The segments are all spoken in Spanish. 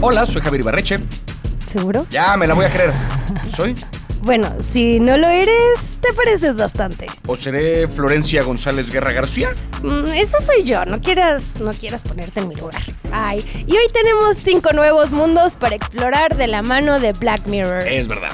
Hola, soy Javier Ibarreche. ¿Seguro? Ya, me la voy a creer. ¿Soy? Bueno, si no lo eres, te pareces bastante. ¿O seré Florencia González Guerra García? Mm, esa soy yo, no quieras, no quieras ponerte en mi lugar. Ay, y hoy tenemos cinco nuevos mundos para explorar de la mano de Black Mirror. Es verdad.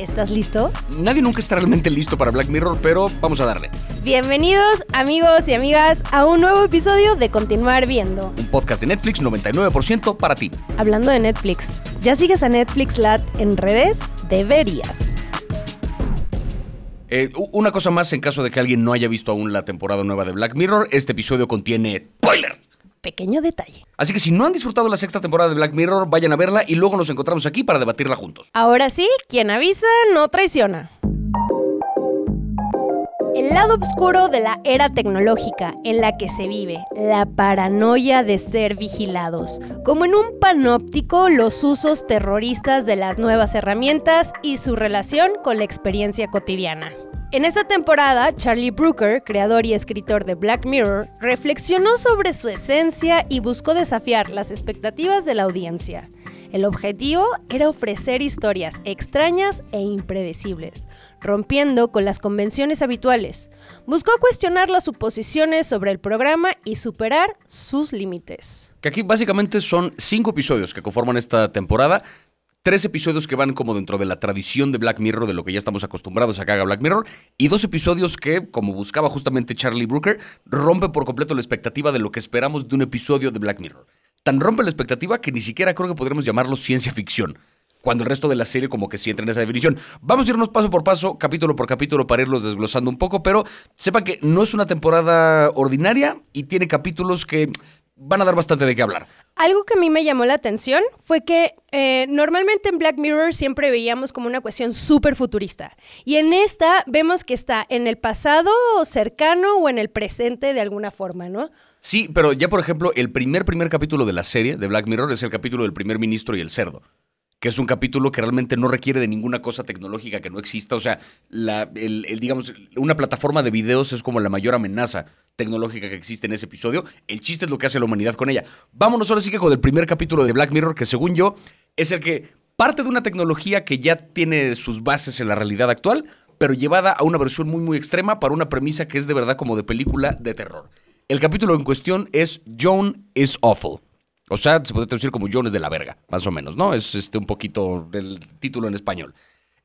¿Estás listo? Nadie nunca está realmente listo para Black Mirror, pero vamos a darle. Bienvenidos, amigos y amigas, a un nuevo episodio de Continuar Viendo. Un podcast de Netflix 99% para ti. Hablando de Netflix, ¿ya sigues a Netflix Lat en redes? Deberías. Eh, una cosa más en caso de que alguien no haya visto aún la temporada nueva de Black Mirror, este episodio contiene spoiler. Pequeño detalle. Así que si no han disfrutado la sexta temporada de Black Mirror, vayan a verla y luego nos encontramos aquí para debatirla juntos. Ahora sí, quien avisa no traiciona. El lado oscuro de la era tecnológica en la que se vive, la paranoia de ser vigilados, como en un panóptico los usos terroristas de las nuevas herramientas y su relación con la experiencia cotidiana. En esta temporada, Charlie Brooker, creador y escritor de Black Mirror, reflexionó sobre su esencia y buscó desafiar las expectativas de la audiencia. El objetivo era ofrecer historias extrañas e impredecibles, rompiendo con las convenciones habituales. Buscó cuestionar las suposiciones sobre el programa y superar sus límites. Que aquí básicamente son cinco episodios que conforman esta temporada. Tres episodios que van como dentro de la tradición de Black Mirror, de lo que ya estamos acostumbrados a que haga Black Mirror, y dos episodios que, como buscaba justamente Charlie Brooker, rompe por completo la expectativa de lo que esperamos de un episodio de Black Mirror. Tan rompe la expectativa que ni siquiera creo que podremos llamarlo ciencia ficción. Cuando el resto de la serie como que sí entra en esa definición. Vamos a irnos paso por paso, capítulo por capítulo, para irlos desglosando un poco, pero sepa que no es una temporada ordinaria y tiene capítulos que van a dar bastante de qué hablar. Algo que a mí me llamó la atención fue que eh, normalmente en Black Mirror siempre veíamos como una cuestión súper futurista. Y en esta vemos que está en el pasado cercano o en el presente de alguna forma, ¿no? Sí, pero ya por ejemplo, el primer primer capítulo de la serie de Black Mirror es el capítulo del primer ministro y el cerdo. Que es un capítulo que realmente no requiere de ninguna cosa tecnológica que no exista. O sea, la, el, el, digamos, una plataforma de videos es como la mayor amenaza tecnológica que existe en ese episodio. El chiste es lo que hace la humanidad con ella. Vámonos ahora sí que con el primer capítulo de Black Mirror, que según yo es el que parte de una tecnología que ya tiene sus bases en la realidad actual, pero llevada a una versión muy muy extrema para una premisa que es de verdad como de película de terror. El capítulo en cuestión es Joan is Awful. O sea, se puede traducir como Joan es de la verga, más o menos, ¿no? Es este un poquito el título en español.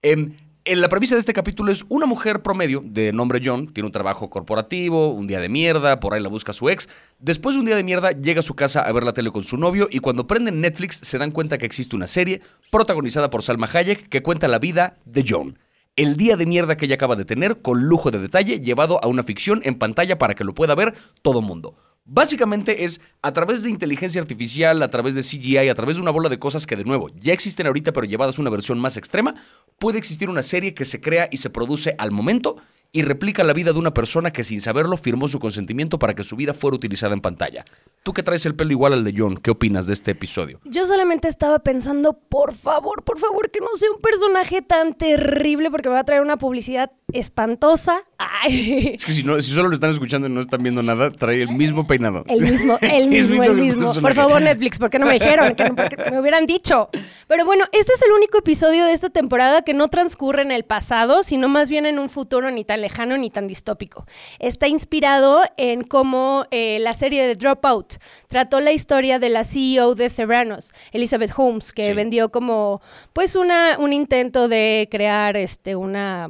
Eh, la premisa de este capítulo es una mujer promedio de nombre John, tiene un trabajo corporativo, un día de mierda, por ahí la busca su ex. Después de un día de mierda, llega a su casa a ver la tele con su novio y cuando prenden Netflix se dan cuenta que existe una serie protagonizada por Salma Hayek que cuenta la vida de John. El día de mierda que ella acaba de tener con lujo de detalle llevado a una ficción en pantalla para que lo pueda ver todo mundo. Básicamente es a través de inteligencia artificial, a través de CGI, a través de una bola de cosas que de nuevo ya existen ahorita pero llevadas a una versión más extrema, puede existir una serie que se crea y se produce al momento y replica la vida de una persona que sin saberlo firmó su consentimiento para que su vida fuera utilizada en pantalla. Tú que traes el pelo igual al de John, ¿qué opinas de este episodio? Yo solamente estaba pensando, por favor, por favor, que no sea un personaje tan terrible porque me va a traer una publicidad espantosa. Ay. Es que si, no, si solo lo están escuchando y no están viendo nada, trae el mismo peinado. El mismo, el mismo, el mismo. Por favor, Netflix, ¿por qué no me dijeron? No, porque me hubieran dicho. Pero bueno, este es el único episodio de esta temporada que no transcurre en el pasado, sino más bien en un futuro ni tan lejano ni tan distópico. Está inspirado en cómo eh, la serie de Dropout trató la historia de la CEO de Theranos, Elizabeth Holmes, que Sí. vendió como pues una, un intento de crear este una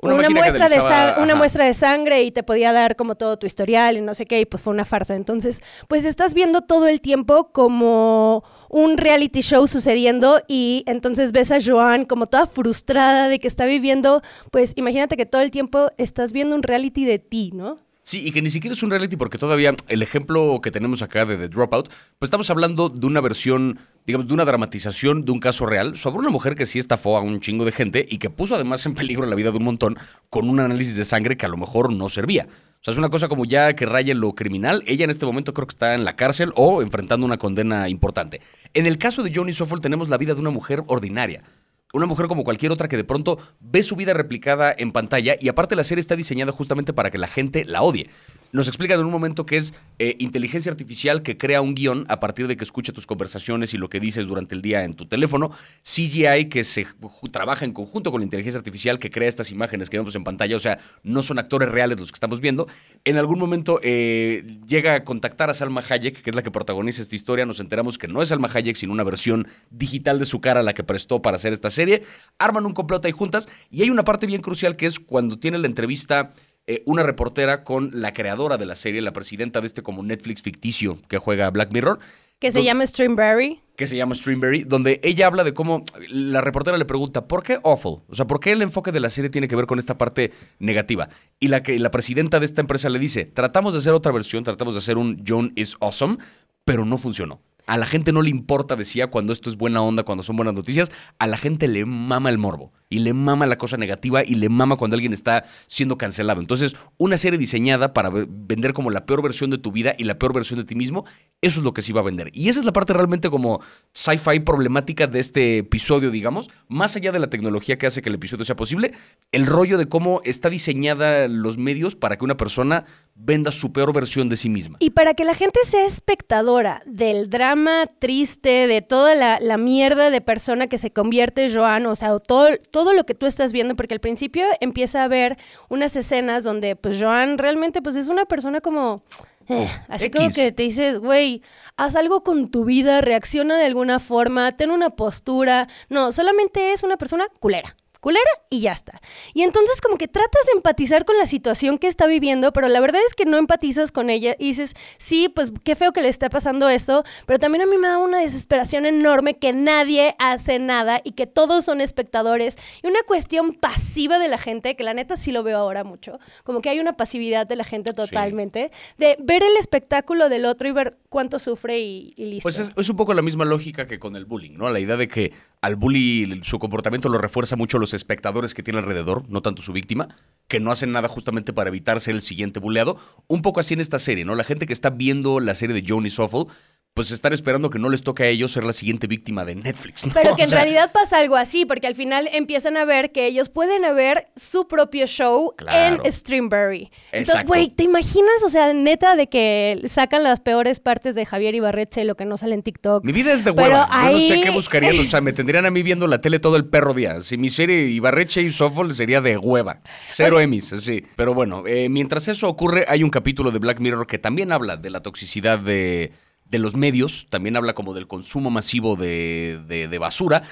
Una muestra de una muestra de sangre y te podía dar como todo tu historial y no sé qué, y pues fue una farsa. Entonces, pues estás viendo todo el tiempo como un reality show sucediendo y entonces ves a Joan como toda frustrada de que está viviendo, pues imagínate que todo el tiempo estás viendo un reality de ti, ¿no? Sí, y que ni siquiera es un reality porque todavía el ejemplo que tenemos acá de The Dropout, pues estamos hablando de una versión, digamos, de una dramatización de un caso real sobre una mujer que sí estafó a un chingo de gente y que puso además en peligro la vida de un montón con un análisis de sangre que a lo mejor no servía. O sea, es una cosa como ya que raya en lo criminal. Ella en este momento creo que está en la cárcel o enfrentando una condena importante. En el caso de Johnny Soffel tenemos la vida de una mujer ordinaria. Una mujer como cualquier otra que de pronto ve su vida replicada en pantalla y aparte la serie está diseñada justamente para que la gente la odie. Nos explican en un momento que es eh, inteligencia artificial que crea un guion a partir de que escucha tus conversaciones y lo que dices durante el día en tu teléfono. CGI que se trabaja en conjunto con la inteligencia artificial que crea estas imágenes que vemos en pantalla. O sea, no son actores reales los que estamos viendo. En algún momento eh, llega a contactar a Salma Hayek, que es la que protagoniza esta historia. Nos enteramos que no es Salma Hayek, sino una versión digital de su cara la que prestó para hacer esta serie. Arman un complot ahí juntas y hay una parte bien crucial que es cuando tiene la entrevista eh, una reportera con la creadora de la serie, la presidenta de este como Netflix ficticio que juega Black Mirror. Que se llama Streamberry. Que se llama Streamberry, donde ella habla de cómo la reportera le pregunta, ¿por qué awful? O sea, ¿por qué el enfoque de la serie tiene que ver con esta parte negativa? Y la, que, la presidenta de esta empresa le dice, tratamos de hacer otra versión, tratamos de hacer un John is awesome, pero no funcionó. A la gente no le importa, decía, cuando esto es buena onda, cuando son buenas noticias. A la gente le mama el morbo y le mama la cosa negativa y le mama cuando alguien está siendo cancelado. Entonces, una serie diseñada para vender como la peor versión de tu vida y la peor versión de ti mismo, eso es lo que sí va a vender. Y esa es la parte realmente como sci-fi problemática de este episodio, digamos. Más allá de la tecnología que hace que el episodio sea posible, el rollo de cómo está diseñada los medios para que una persona venda su peor versión de sí misma. Y para que la gente sea espectadora del drama triste, de toda la, mierda de persona que se convierte Joan, o sea, todo, todo lo que tú estás viendo, porque al principio empieza a ver unas escenas donde pues Joan realmente pues es una persona como... Eh, así como que te dices, güey, haz algo con tu vida, reacciona de alguna forma, ten una postura. No, solamente es una persona culera culera y ya está. Y entonces como que tratas de empatizar con la situación que está viviendo, pero la verdad es que no empatizas con ella y dices, sí, pues qué feo que le está pasando esto, pero también a mí me da una desesperación enorme que nadie hace nada y que todos son espectadores y una cuestión pasiva de la gente, que la neta sí lo veo ahora mucho, como que hay una pasividad de la gente totalmente, de ver el espectáculo del otro y ver cuánto sufre y, listo. Pues es, es un poco la misma lógica que con el bullying, ¿no? La idea de que al bully su comportamiento lo refuerza mucho los espectadores que tiene alrededor, no tanto su víctima, que no hacen nada justamente para evitar ser el siguiente buleado. Un poco así en esta serie, ¿no? La gente que está viendo la serie de Johnny Soffle pues están esperando que no les toque a ellos ser la siguiente víctima de Netflix. Pero que en realidad pasa algo así, porque al final empiezan a ver que ellos pueden ver su propio show en Streamberry. Entonces, güey, ¿te imaginas? O sea, neta, de que sacan las peores partes de Javier Ibarreche, lo que no sale en TikTok. Mi vida es de hueva. Yo no sé qué buscarían. O sea, me tendrían a mí viendo la tele todo el perro día. Si mi serie Ibarreche y Softball sería de hueva. Cero emis, sí. Pero bueno, eh, mientras eso ocurre, hay un capítulo de Black Mirror que también habla de la toxicidad de de los medios, también habla como del consumo masivo de, de, basura,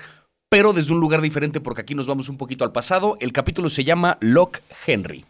pero desde un lugar diferente porque aquí nos vamos un poquito al pasado. El capítulo se llama Locke Henry.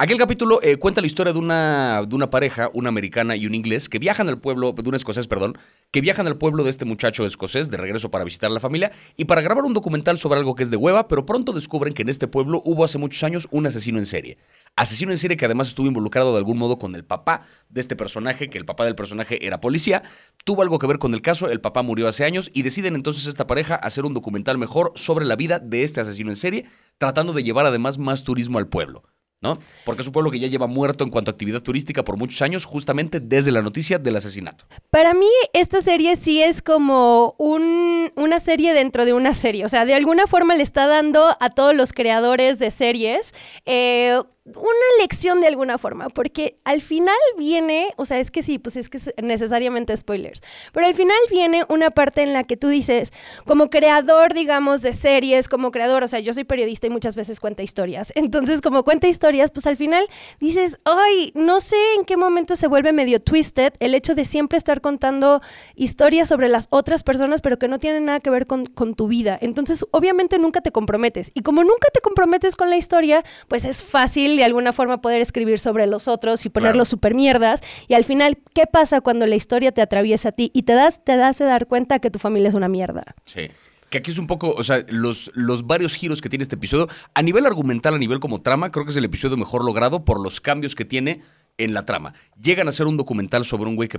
Aquel capítulo eh, cuenta la historia de una, de una pareja, una americana y un inglés, que viajan al pueblo, de un escocés, perdón, que viajan al pueblo de este muchacho escocés de regreso para visitar a la familia y para grabar un documental sobre algo que es de hueva, pero pronto descubren que en este pueblo hubo hace muchos años un asesino en serie. Asesino en serie que además estuvo involucrado de algún modo con el papá de este personaje, que el papá del personaje era policía, tuvo algo que ver con el caso, el papá murió hace años y deciden entonces esta pareja hacer un documental mejor sobre la vida de este asesino en serie, tratando de llevar además más turismo al pueblo. ¿No? Porque es un pueblo que ya lleva muerto en cuanto a actividad turística por muchos años, justamente desde la noticia del asesinato. Para mí, esta serie sí es como un, una serie dentro de una serie. O sea, de alguna forma le está dando a todos los creadores de series eh, una lección de alguna forma, porque al final viene, o sea, es que sí, pues es que es necesariamente spoilers, pero al final viene una parte en la que tú dices, como creador, digamos, de series, como creador, o sea, yo soy periodista y muchas veces cuenta historias, entonces como cuenta historias, pues al final dices, ay, no sé en qué momento se vuelve medio twisted el hecho de siempre estar contando historias sobre las otras personas, pero que no tienen nada que ver con, con tu vida, entonces obviamente nunca te comprometes, y como nunca te comprometes con la historia, pues es fácil de alguna forma poder escribir sobre los otros y ponerlos super mierdas. Y al final, ¿qué pasa cuando la historia te atraviesa a ti y te das, te das de dar cuenta que tu familia es una mierda? Sí. Que aquí es un poco, o sea, los, los varios giros que tiene este episodio, a nivel argumental, a nivel como trama, creo que es el episodio mejor logrado por los cambios que tiene en la trama. Llegan a hacer un documental sobre un güey que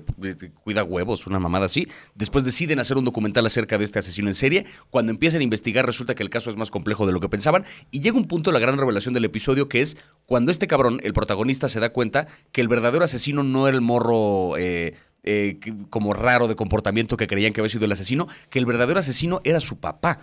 cuida huevos, una mamada así. Después deciden hacer un documental acerca de este asesino en serie. Cuando empiezan a investigar resulta que el caso es más complejo de lo que pensaban. Y llega un punto, la gran revelación del episodio, que es cuando este cabrón, el protagonista, se da cuenta que el verdadero asesino no era el morro... Eh, eh, como raro de comportamiento que creían que había sido el asesino, que el verdadero asesino era su papá.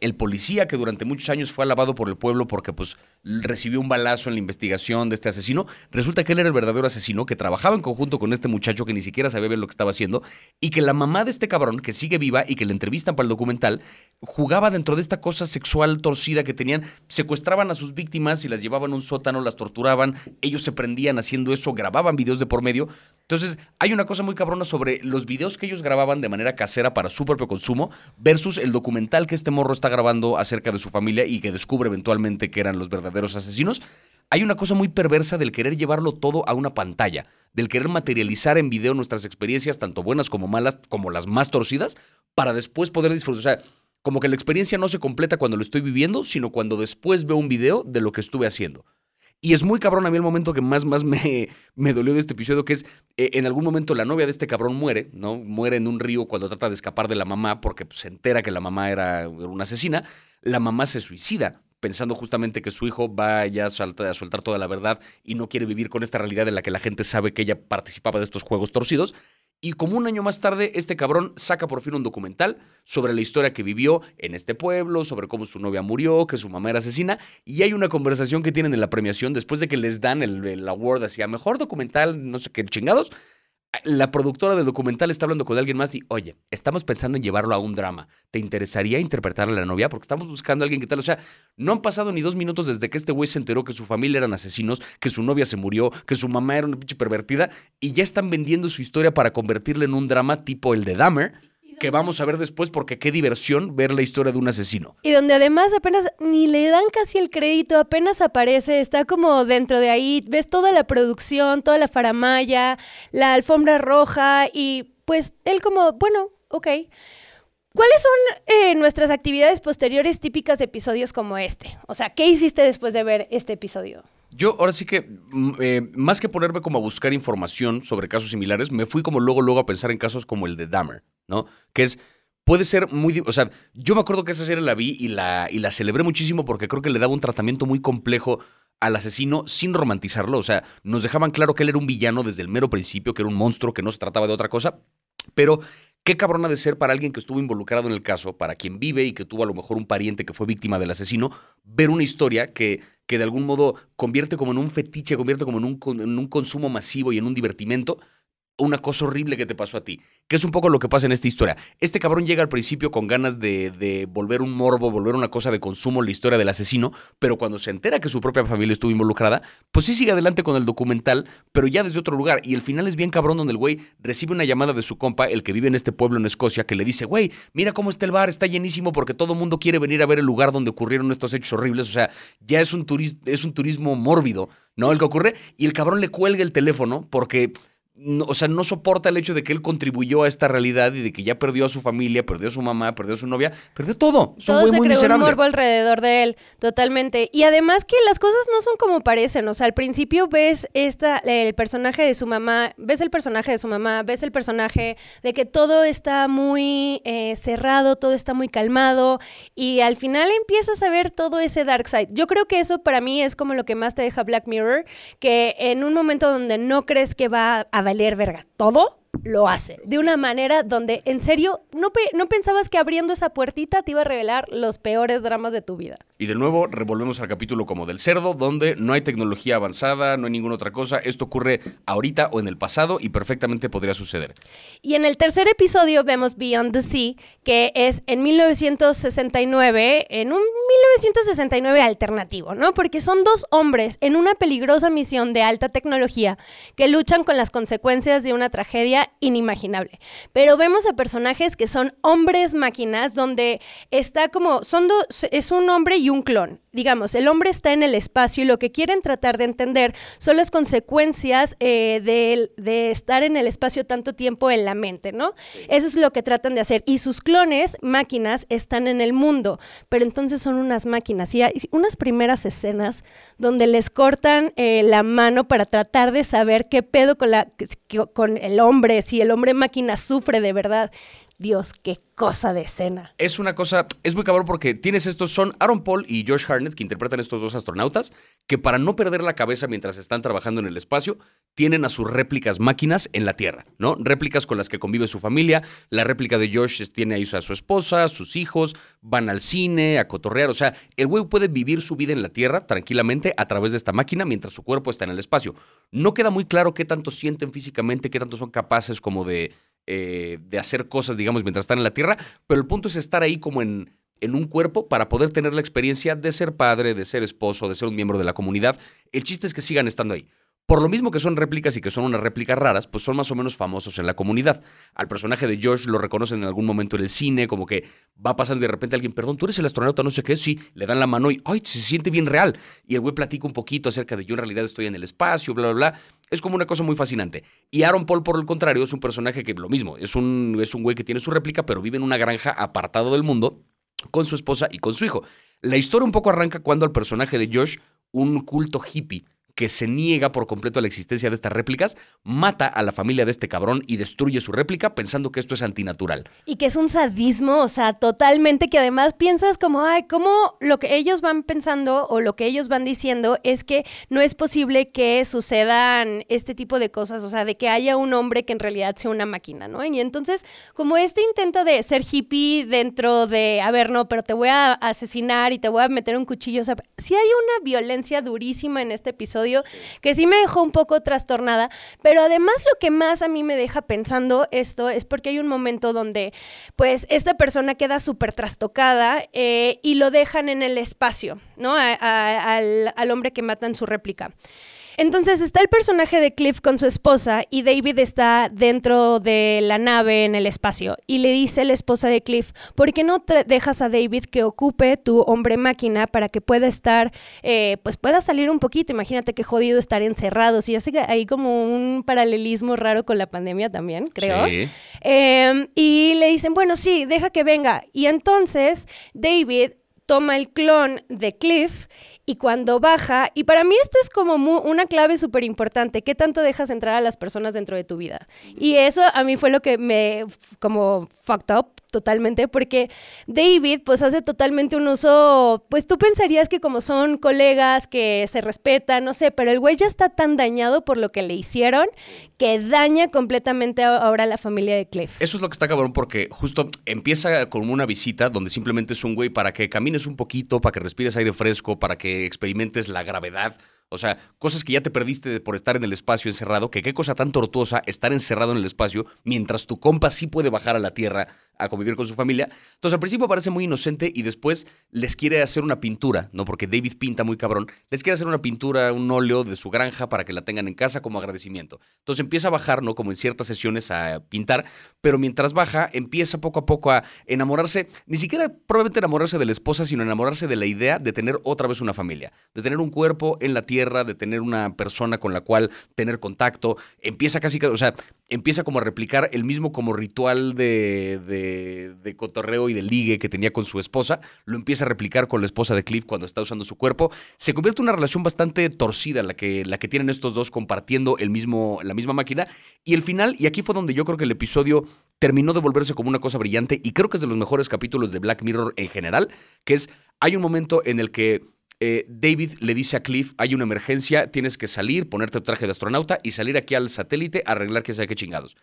El policía que durante muchos años fue alabado por el pueblo porque pues recibió un balazo en la investigación de este asesino, resulta que él era el verdadero asesino que trabajaba en conjunto con este muchacho que ni siquiera sabía bien lo que estaba haciendo y que la mamá de este cabrón que sigue viva y que le entrevistan para el documental jugaba dentro de esta cosa sexual torcida que tenían, secuestraban a sus víctimas y las llevaban a un sótano, las torturaban, ellos se prendían haciendo eso, grababan videos de por medio. Entonces, hay una cosa muy cabrona sobre los videos que ellos grababan de manera casera para su propio consumo versus el documental que este morro está grabando acerca de su familia y que descubre eventualmente que eran los verdaderos asesinos. Hay una cosa muy perversa del querer llevarlo todo a una pantalla, del querer materializar en video nuestras experiencias, tanto buenas como malas, como las más torcidas, para después poder disfrutar. O sea, como que la experiencia no se completa cuando lo estoy viviendo, sino cuando después veo un video de lo que estuve haciendo. Y es muy cabrón a mí el momento que más, más me, me dolió de este episodio, que es eh, en algún momento la novia de este cabrón muere, ¿no? Muere en un río cuando trata de escapar de la mamá porque pues, se entera que la mamá era una asesina. La mamá se suicida pensando justamente que su hijo va ya a soltar, a soltar toda la verdad y no quiere vivir con esta realidad en la que la gente sabe que ella participaba de estos juegos torcidos. Y como un año más tarde, este cabrón saca por fin un documental sobre la historia que vivió en este pueblo, sobre cómo su novia murió, que su mamá era asesina. Y hay una conversación que tienen en la premiación después de que les dan el, el award hacia mejor documental, no sé qué chingados la productora del documental está hablando con alguien más y, oye, estamos pensando en llevarlo a un drama. ¿Te interesaría interpretar a la novia? Porque estamos buscando a alguien que tal. O sea, no han pasado ni dos minutos desde que este güey se enteró que su familia eran asesinos, que su novia se murió, que su mamá era una pinche pervertida y ya están vendiendo su historia para convertirla en un drama tipo el de Dahmer que vamos a ver después porque qué diversión ver la historia de un asesino. Y donde además apenas ni le dan casi el crédito, apenas aparece, está como dentro de ahí, ves toda la producción, toda la faramaya, la alfombra roja y pues él como, bueno, ok. ¿Cuáles son eh, nuestras actividades posteriores típicas de episodios como este? O sea, ¿qué hiciste después de ver este episodio? Yo ahora sí que, mm, eh, más que ponerme como a buscar información sobre casos similares, me fui como luego, luego a pensar en casos como el de Dahmer. ¿No? Que es, puede ser muy, o sea, yo me acuerdo que esa serie la vi y la, y la celebré muchísimo porque creo que le daba un tratamiento muy complejo al asesino sin romantizarlo, o sea, nos dejaban claro que él era un villano desde el mero principio, que era un monstruo, que no se trataba de otra cosa, pero qué cabrona de ser para alguien que estuvo involucrado en el caso, para quien vive y que tuvo a lo mejor un pariente que fue víctima del asesino, ver una historia que, que de algún modo convierte como en un fetiche, convierte como en un, en un consumo masivo y en un divertimento, una cosa horrible que te pasó a ti, que es un poco lo que pasa en esta historia. Este cabrón llega al principio con ganas de, de, volver un morbo, volver una cosa de consumo la historia del asesino, pero cuando se entera que su propia familia estuvo involucrada, pues sí sigue adelante con el documental, pero ya desde otro lugar. Y el final es bien cabrón donde el güey recibe una llamada de su compa, el que vive en este pueblo en Escocia, que le dice, güey, mira cómo está el bar, está llenísimo porque todo el mundo quiere venir a ver el lugar donde ocurrieron estos hechos horribles. O sea, ya es un, es un turismo mórbido, ¿no? El que ocurre. Y el cabrón le cuelga el teléfono porque o sea, no soporta el hecho de que él contribuyó a esta realidad y de que ya perdió a su familia, perdió a su mamá, perdió a su novia, perdió todo. todo se creó un morbo alrededor de él, totalmente. Y además que las cosas no son como parecen. O sea, al principio ves esta, el personaje de su mamá, ves el personaje de su mamá, ves el personaje de que todo está muy eh, cerrado, todo está muy calmado y al final empiezas a ver todo ese dark side. Yo creo que eso para mí es como lo que más te deja Black Mirror, que en un momento donde no crees que va a valer verga todo, lo hace. De una manera donde, en serio, no, no pensabas que abriendo esa puertita te iba a revelar los peores dramas de tu vida. Y de nuevo, revolvemos al capítulo como del cerdo, donde no hay tecnología avanzada, no hay ninguna otra cosa. Esto ocurre ahorita o en el pasado y perfectamente podría suceder. Y en el tercer episodio vemos Beyond the Sea, que es en 1969, en un 1969 alternativo, ¿no? Porque son dos hombres en una peligrosa misión de alta tecnología que luchan con las consecuencias de una tragedia inimaginable. Pero vemos a personajes que son hombres máquinas, donde está como, son dos, es un hombre y un clon. Digamos, el hombre está en el espacio y lo que quieren tratar de entender son las consecuencias eh, de, estar en el espacio tanto tiempo en la mente, ¿no? Eso es lo que tratan de hacer. Y sus clones, máquinas, están en el mundo, pero entonces son unas máquinas. Y hay unas primeras escenas donde les cortan eh, la mano para tratar de saber qué pedo con, la, con el hombre, si el hombre máquina sufre de verdad. Dios, qué cosa de escena. Es una cosa, es muy cabrón porque tienes estos, son Aaron Paul y Josh Harnett que interpretan estos dos astronautas, que para no perder la cabeza mientras están trabajando en el espacio, tienen a sus réplicas máquinas en la Tierra, ¿no? Réplicas con las que convive su familia. La réplica de Josh tiene ahí a su esposa, a sus hijos, van al cine, a cotorrear. O sea, el güey puede vivir su vida en la Tierra tranquilamente a través de esta máquina mientras su cuerpo está en el espacio. No queda muy claro qué tanto sienten físicamente, qué tanto son capaces como de, eh, de hacer cosas, digamos, mientras están en la Tierra, pero el punto es estar ahí como en en un cuerpo para poder tener la experiencia de ser padre, de ser esposo, de ser un miembro de la comunidad. El chiste es que sigan estando ahí. Por lo mismo que son réplicas y que son unas réplicas raras, pues son más o menos famosos en la comunidad. Al personaje de George lo reconocen en algún momento en el cine, como que va pasar de repente alguien, perdón, tú eres el astronauta, no sé qué, sí, le dan la mano y, ay, se siente bien real. Y el güey platica un poquito acerca de yo en realidad estoy en el espacio, bla, bla, bla. Es como una cosa muy fascinante. Y Aaron Paul, por el contrario, es un personaje que lo mismo, es un, es un güey que tiene su réplica, pero vive en una granja apartado del mundo con su esposa y con su hijo. La historia un poco arranca cuando al personaje de Josh, un culto hippie, que se niega por completo a la existencia de estas réplicas, mata a la familia de este cabrón y destruye su réplica pensando que esto es antinatural. Y que es un sadismo, o sea, totalmente que además piensas como, ay, cómo lo que ellos van pensando o lo que ellos van diciendo es que no es posible que sucedan este tipo de cosas, o sea, de que haya un hombre que en realidad sea una máquina, ¿no? Y entonces, como este intento de ser hippie dentro de, a ver, no, pero te voy a asesinar y te voy a meter un cuchillo, o sea, sí hay una violencia durísima en este episodio que sí me dejó un poco trastornada, pero además lo que más a mí me deja pensando esto es porque hay un momento donde pues esta persona queda súper trastocada eh, y lo dejan en el espacio, ¿no? al, al hombre que mata en su réplica. Entonces está el personaje de Cliff con su esposa y David está dentro de la nave en el espacio y le dice la esposa de Cliff, ¿por qué no dejas a David que ocupe tu hombre máquina para que pueda estar, eh, pues pueda salir un poquito? Imagínate qué jodido estar encerrados y hace ahí como un paralelismo raro con la pandemia también, creo. Em, y le dicen, bueno, sí, deja que venga. Y entonces David toma el clon de Cliff y cuando baja, y para mí esta es como una clave súper importante, ¿qué tanto dejas entrar a las personas dentro de tu vida? Y eso a mí fue lo que me como fucked up totalmente, porque David pues hace totalmente un uso, pues tú pensarías que como son colegas que se respetan, no sé, pero el güey ya está tan dañado por lo que le hicieron que daña completamente ahora a la familia de Cliff. Eso es lo que está cabrón porque justo empieza con una visita donde simplemente es un güey para que camines un poquito, para que respires aire fresco, para que experimentes la gravedad o sea, cosas que ya te perdiste por estar en el espacio encerrado, que qué cosa tan tortuosa estar encerrado en el espacio mientras tu compa sí puede bajar a la Tierra a convivir con su familia. Entonces al principio parece muy inocente y después les quiere hacer una pintura, ¿no? Porque David pinta muy cabrón. Les quiere hacer una pintura, un óleo de su granja para que la tengan en casa como agradecimiento. Entonces empieza a bajar, ¿no? Como en ciertas sesiones a pintar, pero mientras baja empieza poco a poco a enamorarse, ni siquiera probablemente enamorarse de la esposa, sino enamorarse de la idea de tener otra vez una familia, de tener un cuerpo en la tierra de tener una persona con la cual tener contacto. Empieza casi, o sea, empieza como a replicar el mismo como ritual de, de, cotorreo y de ligue que tenía con su esposa. Lo empieza a replicar con la esposa de Cliff cuando está usando su cuerpo. Se convierte en una relación bastante torcida la que, la que tienen estos dos compartiendo el mismo, la misma máquina. Y el final, y aquí fue donde yo creo que el episodio terminó de volverse como una cosa brillante y creo que es de los mejores capítulos de Black Mirror en general, que es, hay un momento en el que eh, David le dice a Cliff, hay una emergencia, tienes que salir, ponerte tu traje de astronauta y salir aquí al satélite a arreglar que sea qué chingados.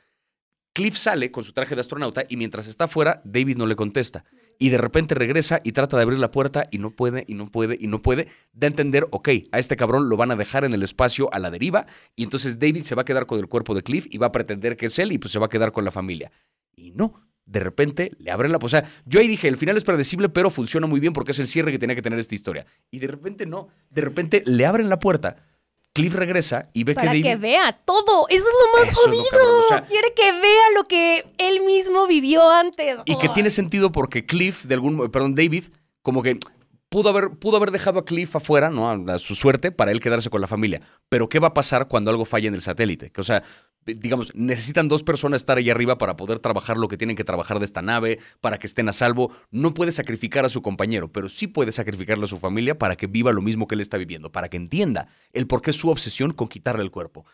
Cliff sale con su traje de astronauta y mientras está afuera, David no le contesta. Y de repente regresa y trata de abrir la puerta y no puede, y no puede, y no puede. Da a entender, ok, a este cabrón lo van a dejar en el espacio a la deriva y entonces David se va a quedar con el cuerpo de Cliff y va a pretender que es él y pues se va a quedar con la familia. Y no, de repente le abren la... O sea, yo ahí dije, el final es predecible, pero funciona muy bien porque es el cierre que tenía que tener esta historia. Y de repente no, de repente le abren la puerta. Cliff regresa y ve Para que David... que vea todo. Eso es lo más jodido. Quiere que vea lo que él mismo vivió antes. Y que tiene sentido porque Cliff, de algún... Perdón, David, como que pudo haber, pudo haber dejado a Cliff afuera, ¿no? A, su suerte, para él quedarse con la familia. Pero ¿qué va a pasar cuando algo falla en el satélite? Que, o sea, digamos, necesitan dos personas estar ahí arriba para poder trabajar lo que tienen que trabajar de esta nave, para que estén a salvo. No puede sacrificar a su compañero, pero sí puede sacrificarle a su familia para que viva lo mismo que él está viviendo, para que entienda el por qué su obsesión con quitarle el cuerpo.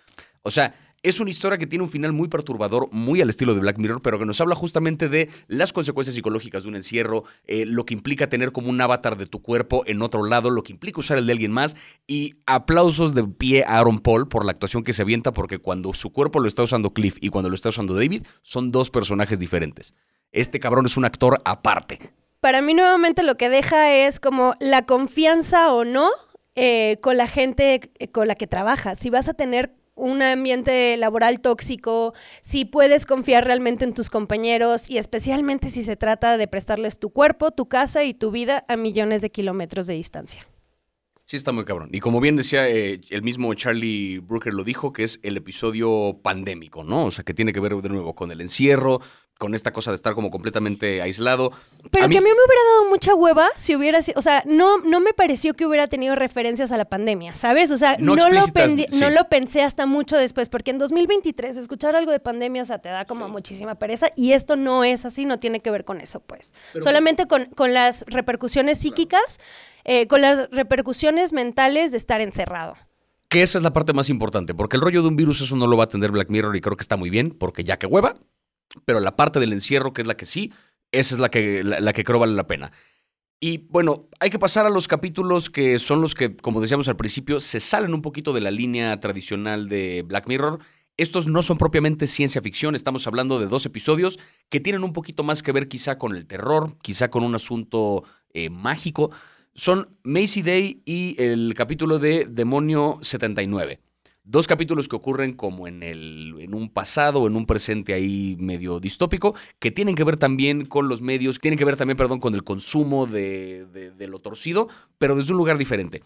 O sea, Es una historia que tiene un final muy perturbador, muy al estilo de Black Mirror, pero que nos habla justamente de las consecuencias psicológicas de un encierro, eh, lo que implica tener como un avatar de tu cuerpo en otro lado, lo que implica usar el de alguien más. Y aplausos de pie a Aaron Paul por la actuación que se avienta, porque cuando su cuerpo lo está usando Cliff y cuando lo está usando David, son dos personajes diferentes. Este cabrón es un actor aparte. Para mí nuevamente lo que deja es como la confianza o no eh, con la gente eh, con la que trabajas. Si vas a tener un ambiente laboral tóxico, si puedes confiar realmente en tus compañeros y especialmente si se trata de prestarles tu cuerpo, tu casa y tu vida a millones de kilómetros de distancia. Sí, está muy cabrón. Y como bien decía, eh, el mismo Charlie Brooker lo dijo, que es el episodio pandémico, ¿no? O sea, que tiene que ver de nuevo con el encierro, con esta cosa de estar como completamente aislado. Pero que a mí me hubiera dado mucha hueva si hubiera sido, o sea, no, no me pareció que hubiera tenido referencias a la pandemia, ¿sabes? O sea, no, lo, no lo pensé hasta mucho después, porque en 2023 escuchar algo de pandemia, o sea, te da como muchísima pereza y esto no es así, no tiene que ver con eso, pues. Solamente con, con, las repercusiones psíquicas, eh, con las repercusiones mentales de estar encerrado. Que esa es la parte más importante, porque el rollo de un virus eso no lo va a atender Black Mirror y creo que está muy bien, porque ya que hueva, pero la parte del encierro, que es la que sí, esa es la que, la, que creo vale la pena. Y bueno, hay que pasar a los capítulos que son los que, como decíamos al principio, se salen un poquito de la línea tradicional de Black Mirror. Estos no son propiamente ciencia ficción, estamos hablando de dos episodios que tienen un poquito más que ver quizá con el terror, quizá con un asunto eh, mágico. Son Macy Day y el capítulo de Demonio 79. Dos capítulos que ocurren como en, el, en un pasado, en un presente ahí medio distópico, que tienen que ver también con los medios, tienen que ver también, perdón, con el consumo de, de lo torcido, pero desde un lugar diferente.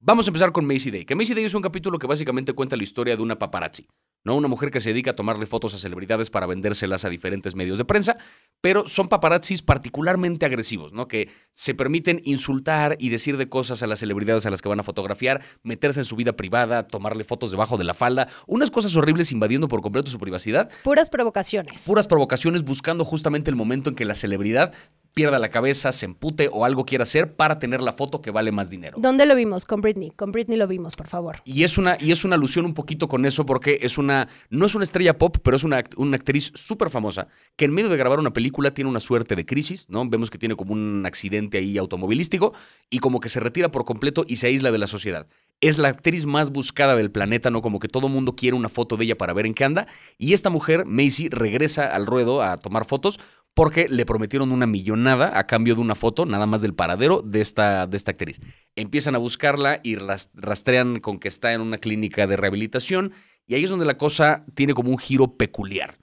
Vamos a empezar con Macy Day, que Macy Day es un capítulo que básicamente cuenta la historia de una paparazzi, ¿no? Una mujer que se dedica a tomarle fotos a celebridades para vendérselas a diferentes medios de prensa, pero son paparazzis particularmente agresivos, ¿no? Que se permiten insultar y decir de cosas a las celebridades a las que van a fotografiar, meterse en su vida privada, tomarle fotos debajo de la falda, unas cosas horribles invadiendo por completo su privacidad. Puras provocaciones. Puras provocaciones buscando justamente el momento en que la celebridad pierda la cabeza, se empute o algo quiera hacer para tener la foto que vale más dinero. ¿Dónde lo vimos? Con Britney. Con Britney lo vimos, por favor. Y es una, y es una alusión un poquito con eso porque es una, no es una estrella pop, pero es una, una actriz súper famosa que en medio de grabar una película tiene una suerte de crisis, ¿no? Vemos que tiene como un accidente ahí automovilístico y como que se retira por completo y se aísla de la sociedad. Es la actriz más buscada del planeta, ¿no? Como que todo mundo quiere una foto de ella para ver en qué anda. Y esta mujer, Macy, regresa al ruedo a tomar fotos porque le prometieron una millonada a cambio de una foto, nada más del paradero de esta, actriz. Empiezan a buscarla y rastrean con que está en una clínica de rehabilitación y ahí es donde la cosa tiene como un giro peculiar.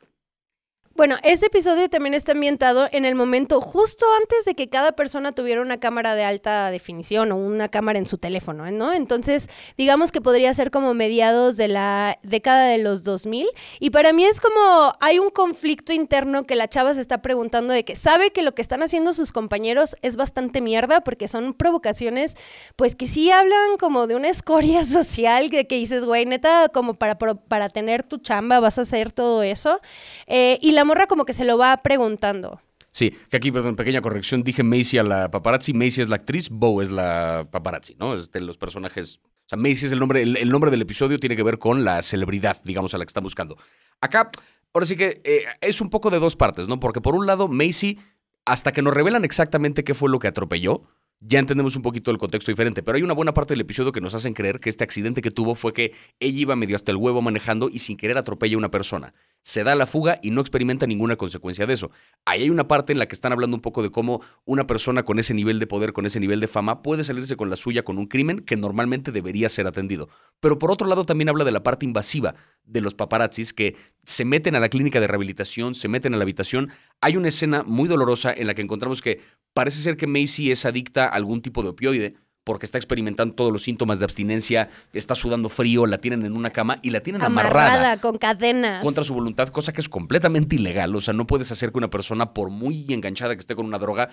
Bueno, este episodio también está ambientado en el momento justo antes de que cada persona tuviera una cámara de alta definición o una cámara en su teléfono, ¿no? Entonces, digamos que podría ser como mediados de la década de los 2000 y para mí es como hay un conflicto interno que la chava se está preguntando de que sabe que lo que están haciendo sus compañeros es bastante mierda porque son provocaciones pues que sí hablan como de una escoria social de que dices, güey, neta, como para, para tener tu chamba vas a hacer todo eso. Eh, y la morra como que se lo va preguntando. Sí, que aquí, perdón, pequeña corrección, dije Macy a la paparazzi, Macy es la actriz, Bo es la paparazzi, ¿no? De los personajes, o sea, Macy es el nombre, el, nombre del episodio tiene que ver con la celebridad, digamos, a la que están buscando. Acá, ahora sí que eh, es un poco de dos partes, ¿no? Porque por un lado, Macy, hasta que nos revelan exactamente qué fue lo que atropelló, ya entendemos un poquito el contexto diferente, pero hay una buena parte del episodio que nos hacen creer que este accidente que tuvo fue que ella iba medio hasta el huevo manejando y sin querer atropella a una persona. Se da la fuga y no experimenta ninguna consecuencia de eso. Ahí hay una parte en la que están hablando un poco de cómo una persona con ese nivel de poder, con ese nivel de fama, puede salirse con la suya con un crimen que normalmente debería ser atendido. Pero por otro lado también habla de la parte invasiva de los paparazzis que se meten a la clínica de rehabilitación, se meten a la habitación. Hay una escena muy dolorosa en la que encontramos que Parece ser que Macy es adicta a algún tipo de opioide porque está experimentando todos los síntomas de abstinencia, está sudando frío, la tienen en una cama y la tienen amarrada. Amarrada, con cadenas. Contra su voluntad, cosa que es completamente ilegal. O sea, no puedes hacer que una persona, por muy enganchada que esté con una droga,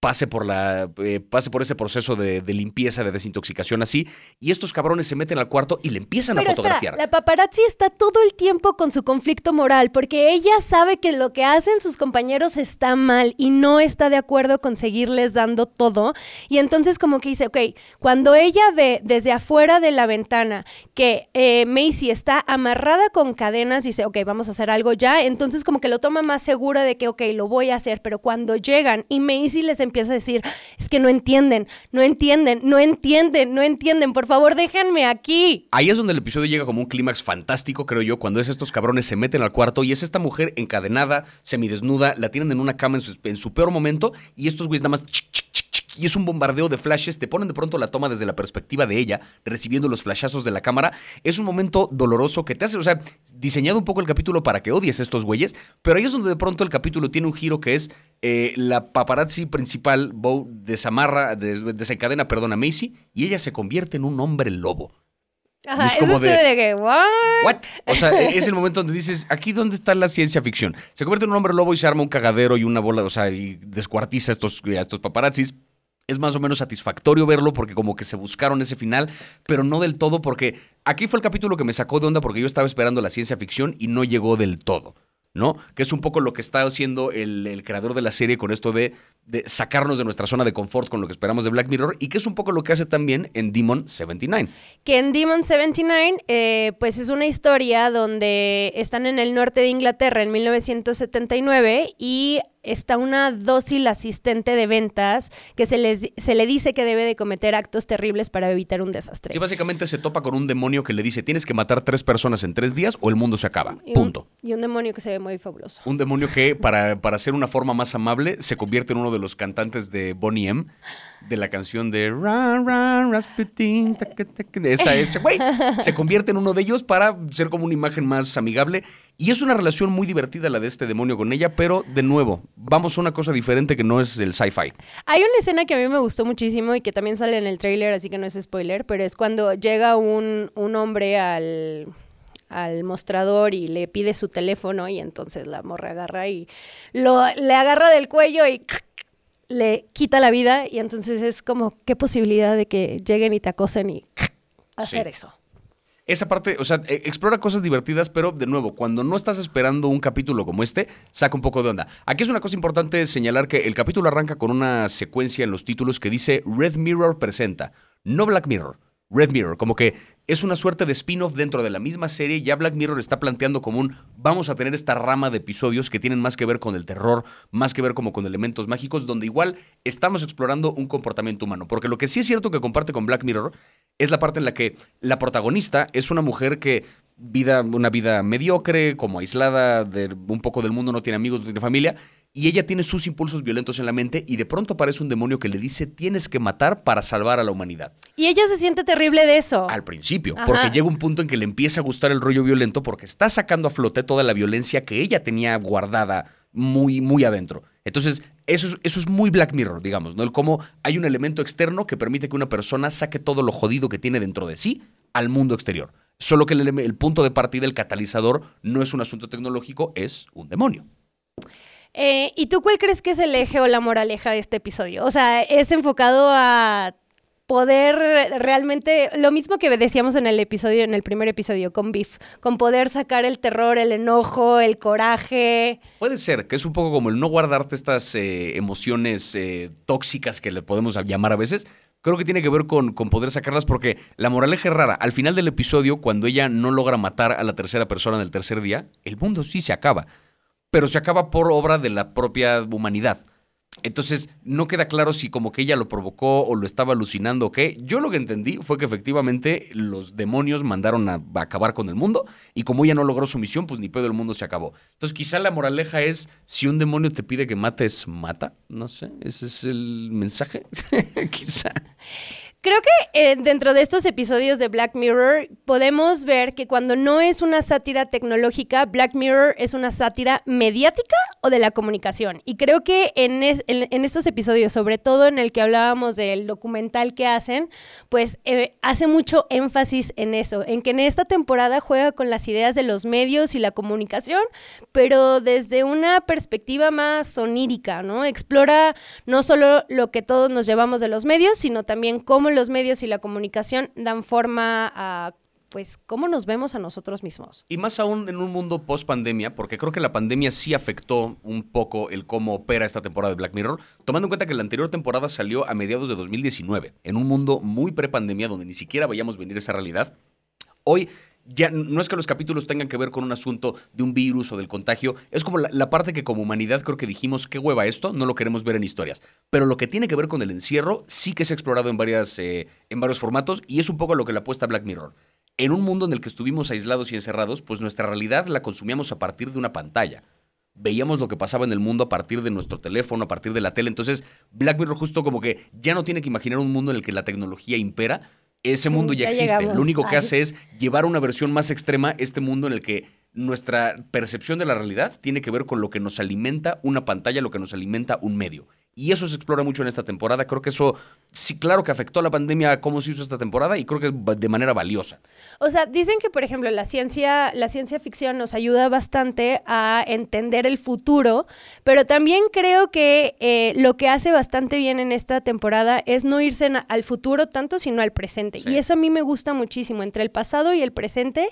pase por la eh, pase por ese proceso de, de limpieza, de desintoxicación así, y estos cabrones se meten al cuarto y le empiezan Pero a fotografiar. espera, la paparazzi está todo el tiempo con su conflicto moral porque ella sabe que lo que hacen sus compañeros está mal y no está de acuerdo con seguirles dando todo. Y entonces como que dice, ok, cuando ella ve desde afuera de la ventana que eh, Macy está amarrada con cadenas, dice, ok, vamos a hacer algo ya. Entonces como que lo toma más segura de que, ok, lo voy a hacer. Pero cuando llegan y Macy les empieza a decir, es que no entienden, no entienden, no entienden, no entienden, por favor déjenme aquí. Ahí es donde el episodio llega como un clímax fantástico, creo yo, cuando es estos cabrones se meten al cuarto y es esta mujer encadenada, semidesnuda, la tienen en una cama en su, en su peor momento y estos güeyes nada más y es un bombardeo de flashes, te ponen de pronto la toma desde la perspectiva de ella, recibiendo los flashazos de la cámara. Es un momento doloroso que te hace, o sea, diseñado un poco el capítulo para que odies a estos güeyes, pero ahí es donde de pronto el capítulo tiene un giro que es eh, la paparazzi principal, Bo, desamarra, des- desencadena, perdón, a Macy y ella se convierte en un hombre lobo. Ajá, es como de- de que, ¿what? ¿What? O sea, e- es el momento donde dices, aquí dónde está la ciencia ficción. Se convierte en un hombre lobo y se arma un cagadero y una bola, o sea, y descuartiza a estos, a estos paparazzis. Es más o menos satisfactorio verlo porque como que se buscaron ese final, pero no del todo porque aquí fue el capítulo que me sacó de onda porque yo estaba esperando la ciencia ficción y no llegó del todo. ¿no? Que es un poco lo que está haciendo el, creador de la serie con esto de, de sacarnos de nuestra zona de confort con lo que esperamos de Black Mirror y que es un poco lo que hace también en Demon 79. que en Demon 79, eh, pues es una historia donde están en el norte de Inglaterra en 1979 y está una dócil asistente de ventas que se, les, se le dice que debe de cometer actos terribles para evitar un desastre. Sí, básicamente se topa con un demonio que le dice tienes que matar tres personas en tres días o el mundo se acaba. Y un- Punto. y un demonio que se ve muy fabuloso. Un demonio que, para, para hacer una forma más amable, se convierte en uno de los cantantes de Bonnie M, de la canción de Run, Run, Rasputin, esa es, güey. Se convierte en uno de ellos para ser como una imagen más amigable. Y es una relación muy divertida la de este demonio con ella, pero de nuevo, vamos a una cosa diferente que no es el sci-fi. Hay una escena que a mí me gustó muchísimo y que también sale en el tráiler, así que no es spoiler, pero es cuando llega un, un hombre al, al mostrador y le pide su teléfono y entonces la morra agarra y lo, le agarra del cuello y le quita la vida y entonces es como qué posibilidad de que lleguen y te acosen y hacer Sí. eso. Esa parte, o sea, e- explora cosas divertidas, pero de nuevo, cuando no estás esperando un capítulo como este, saca un poco de onda. Aquí es una cosa importante señalar que el capítulo arranca con una secuencia en los títulos que dice Red Mirror presenta, no Black Mirror. Red Mirror, como que es una suerte de spin-off dentro de la misma serie. Ya Black Mirror está planteando como un vamos a tener esta rama de episodios que tienen más que ver con el terror, más que ver como con elementos mágicos, donde igual estamos explorando un comportamiento humano. Porque lo que sí es cierto que comparte con Black Mirror es la parte en la que la protagonista es una mujer que vida, una vida mediocre, como aislada de un poco del mundo, no tiene amigos, no tiene familia, y ella tiene sus impulsos violentos en la mente y de pronto aparece un demonio que le dice tienes que matar para salvar a la humanidad. Y ella se siente terrible de eso. Al principio, Ajá. porque llega un punto en que le empieza a gustar el rollo violento porque está sacando a flote toda la violencia que ella tenía guardada muy, muy adentro. Entonces, eso es, eso es muy Black Mirror, digamos, ¿no? El cómo hay un elemento externo que permite que una persona saque todo lo jodido que tiene dentro de sí al mundo exterior. Solo que el, el punto de partida, el catalizador, no es un asunto tecnológico, es un demonio. Eh, ¿Y tú cuál crees que es el eje o la moraleja de este episodio? O sea, es enfocado a poder realmente, lo mismo que decíamos en el episodio, en el primer episodio con Beef, con poder sacar el terror, el enojo, el coraje. Puede ser, que es un poco como el no guardarte estas eh, emociones eh, tóxicas que le podemos llamar a veces. Creo que tiene que ver con, con poder sacarlas porque la moraleja es rara. Al final del episodio, cuando ella no logra matar a la tercera persona en el tercer día, el mundo sí se acaba. Pero se acaba por obra de la propia humanidad. Entonces, no queda claro si como que ella lo provocó o lo estaba alucinando o qué. Yo lo que entendí fue que efectivamente los demonios mandaron a, acabar con el mundo y como ella no logró su misión, pues ni pedo el mundo se acabó. Entonces, quizá la moraleja es, si un demonio te pide que mates, mata. No sé, ese es el mensaje. quizá. Creo que eh, dentro de estos episodios de Black Mirror podemos ver que cuando no es una sátira tecnológica, Black Mirror es una sátira mediática o de la comunicación. Y creo que en, en, estos episodios, sobre todo en el que hablábamos del documental que hacen, pues eh, hace mucho énfasis en eso, en que en esta temporada juega con las ideas de los medios y la comunicación, pero desde una perspectiva más sonírica, ¿no? Explora no solo lo que todos nos llevamos de los medios, sino también cómo los medios y la comunicación dan forma a pues cómo nos vemos a nosotros mismos. Y más aún en un mundo post pandemia, porque creo que la pandemia sí afectó un poco el cómo opera esta temporada de Black Mirror, tomando en cuenta que la anterior temporada salió a mediados de 2019, en un mundo muy pre-pandemia donde ni siquiera veíamos venir esa realidad. Hoy ya no es que los capítulos tengan que ver con un asunto de un virus o del contagio, es como la, parte que como humanidad creo que dijimos, qué hueva esto, no lo queremos ver en historias. Pero lo que tiene que ver con el encierro sí que se ha explorado en, eh, en varios formatos y es un poco lo que le apuesta Black Mirror. En un mundo en el que estuvimos aislados y encerrados, pues nuestra realidad la consumíamos a partir de una pantalla. Veíamos lo que pasaba en el mundo a partir de nuestro teléfono, a partir de la tele. Entonces, Black Mirror justo como que ya no tiene que imaginar un mundo en el que la tecnología impera, ese mundo ya, existe. Lo único que hace es llevar una versión más extrema este mundo en el que nuestra percepción de la realidad tiene que ver con lo que nos alimenta una pantalla, lo que nos alimenta un medio. Y eso se explora mucho en esta temporada. Creo que eso, sí, claro que afectó a la pandemia cómo se hizo esta temporada y creo que de manera valiosa. O sea, dicen que, por ejemplo, la ciencia, la ciencia ficción nos ayuda bastante a entender el futuro, pero también creo que eh, lo que hace bastante bien en esta temporada es no irse al futuro tanto, sino al presente. Y eso a mí me gusta muchísimo, entre el pasado y el presente.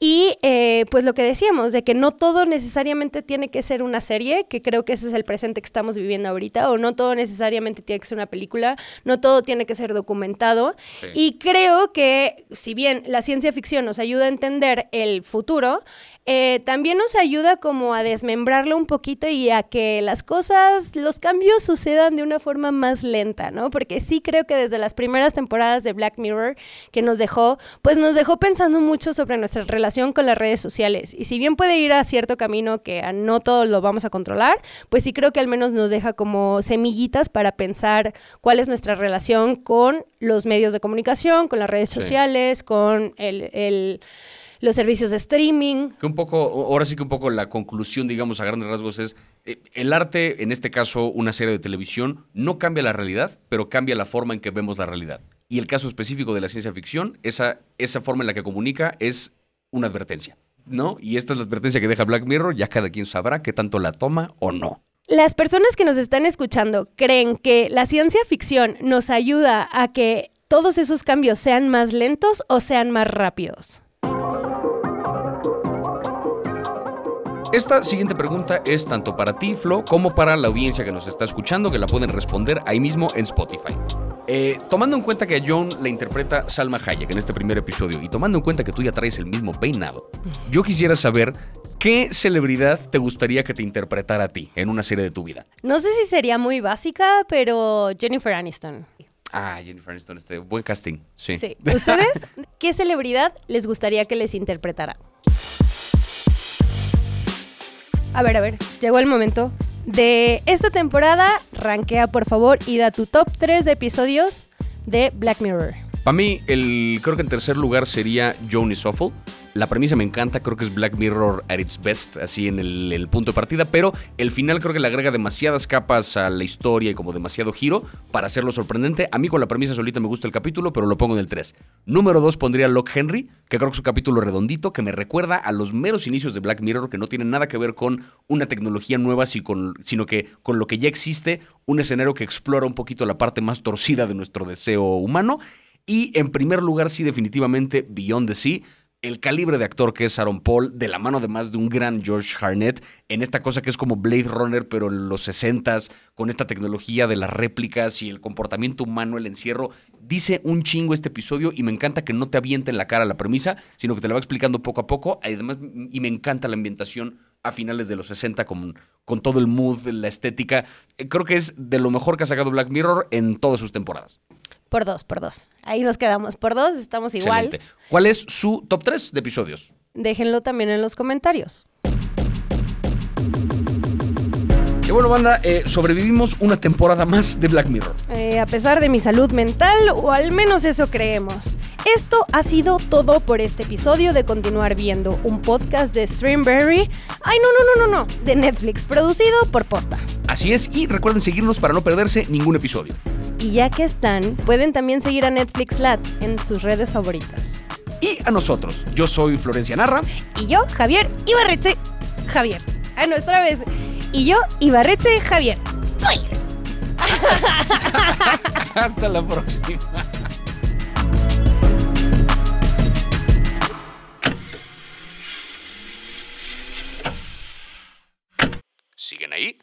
Y eh, pues lo que decíamos, de que no todo necesariamente tiene que ser una serie, que creo que ese es el presente que estamos viviendo ahorita, o no todo necesariamente tiene que ser una película, no todo tiene que ser documentado. Y creo que si bien la ciencia ficción nos ayuda a entender el futuro, eh, también nos ayuda como a desmembrarlo un poquito y a que las cosas, los cambios sucedan de una forma más lenta, ¿no? Porque sí creo que desde las primeras temporadas de Black Mirror que nos dejó, pues nos dejó pensando mucho sobre nuestra relación con las redes sociales. Y si bien puede ir a cierto camino que no todo lo vamos a controlar, pues sí creo que al menos nos deja como semillitas para pensar cuál es nuestra relación con los medios de comunicación, con las redes sociales, con el los servicios de streaming. Que un poco, ahora sí que un poco la conclusión, digamos, a grandes rasgos es, eh, el arte, en este caso una serie de televisión, no cambia la realidad, pero cambia la forma en que vemos la realidad. Y el caso específico de la ciencia ficción, esa, esa forma en la que comunica es una advertencia, ¿no? Y esta es la advertencia que deja Black Mirror, ya cada quien sabrá qué tanto la toma o no. Las personas que nos están escuchando creen que la ciencia ficción nos ayuda a que todos esos cambios sean más lentos o sean más rápidos. Esta siguiente pregunta es tanto para ti, Flo, como para la audiencia que nos está escuchando, que la pueden responder ahí mismo en Spotify. Eh, tomando en cuenta que a Joan la interpreta Salma Hayek en este primer episodio y tomando en cuenta que tú ya traes el mismo peinado, yo quisiera saber qué celebridad te gustaría que te interpretara a ti en una serie de tu vida. No sé si sería muy básica, pero Jennifer Aniston. Ah, Jennifer Aniston, este buen casting, sí. sí. ¿Ustedes qué celebridad les gustaría que les interpretara? A ver, a ver, llegó el momento de esta temporada. Rankea, por favor, y da tu top 3 de episodios de Black Mirror. Para mí, el, creo que en tercer lugar sería Johnny Soffle. La premisa me encanta, creo que es Black Mirror at its best, así en el, punto de partida, pero el final creo que le agrega demasiadas capas a la historia y como demasiado giro para hacerlo sorprendente. A mí con la premisa solita me gusta el capítulo, pero lo pongo en el 3. Número 2 pondría Locke Henry, que creo que es un capítulo redondito que me recuerda a los meros inicios de Black Mirror, que no tiene nada que ver con una tecnología nueva, sino que con lo que ya existe, un escenario que explora un poquito la parte más torcida de nuestro deseo humano. Y en primer lugar, sí, definitivamente Beyond the Sea el calibre de actor que es Aaron Paul, de la mano además de un gran George Harnett, en esta cosa que es como Blade Runner, pero en los 60s, con esta tecnología de las réplicas y el comportamiento humano, el encierro. Dice un chingo este episodio y me encanta que no te aviente en la cara la premisa, sino que te la va explicando poco a poco. Además, y me encanta la ambientación a finales de los 60 con, con todo el mood, la estética. Eh, creo que es de lo mejor que ha sacado Black Mirror en todas sus temporadas. Por dos, por dos. Ahí nos quedamos. Por dos, estamos igual. ¿Cuál es su top 3 de episodios? Déjenlo también en los comentarios. Y bueno, banda, eh, sobrevivimos una temporada más de Black Mirror. Eh, a pesar de mi salud mental, o al menos eso creemos. Esto ha sido todo por este episodio de Continuar Viendo, un podcast de Streamberry. Ay, no, no, no, no, no, de Netflix, producido por Posta. Así es, y recuerden seguirnos para no perderse ningún episodio. Y ya que están, pueden también seguir a Netflix Lat en sus redes favoritas. Y a nosotros, yo soy Florencia Narra. Y yo, Javier Ibarreche. Javier. A nuestra vez. Y yo, Ibarreche Javier. Spoilers. Hasta la próxima. ¿Siguen ahí?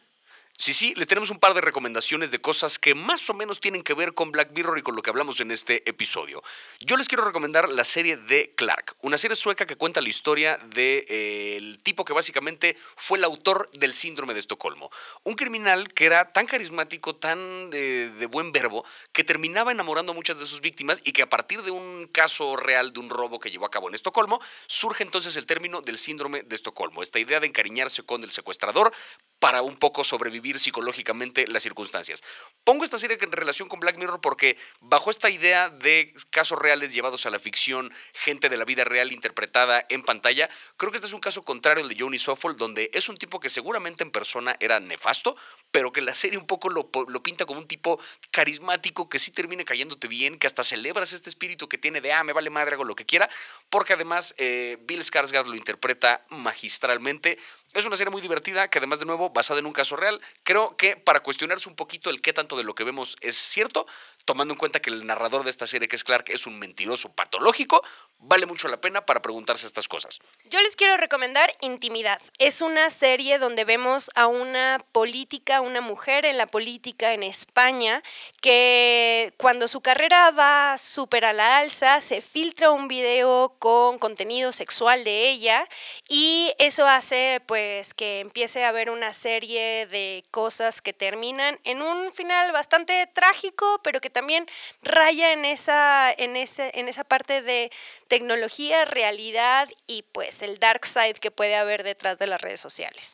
Sí, sí, les tenemos un par de recomendaciones de cosas que más o menos tienen que ver con Black Mirror y con lo que hablamos en este episodio. Yo les quiero recomendar la serie de Clark, una serie sueca que cuenta la historia del de, eh, tipo que básicamente fue el autor del síndrome de Estocolmo. Un criminal que era tan carismático, tan de, de buen verbo, que terminaba enamorando a muchas de sus víctimas y que a partir de un caso real de un robo que llevó a cabo en Estocolmo, surge entonces el término del síndrome de Estocolmo, esta idea de encariñarse con el secuestrador para un poco sobrevivir psicológicamente las circunstancias. Pongo esta serie en relación con Black Mirror porque bajo esta idea de casos reales llevados a la ficción, gente de la vida real interpretada en pantalla, creo que este es un caso contrario al de Johnny Soffol, donde es un tipo que seguramente en persona era nefasto, pero que la serie un poco lo, lo, pinta como un tipo carismático que sí termina cayéndote bien, que hasta celebras este espíritu que tiene de, ah, me vale madre, hago lo que quiera, porque además eh, Bill Skarsgård lo interpreta magistralmente. Es una serie muy divertida que además de nuevo basada en un caso real, creo que para cuestionarse un poquito el qué tanto de lo que vemos es cierto, tomando en cuenta que el narrador de esta serie, que es Clark, es un mentiroso patológico, vale mucho la pena para preguntarse estas cosas. Yo les quiero recomendar Intimidad. Es una serie donde vemos a una política, una mujer en la política en España, que cuando su carrera va súper a la alza, se filtra un video con contenido sexual de ella y eso hace pues que empiece a haber una serie de cosas que terminan en un final bastante trágico, pero que también raya en esa, en ese, en esa parte de tecnología, realidad y pues el dark side que puede haber detrás de las redes sociales.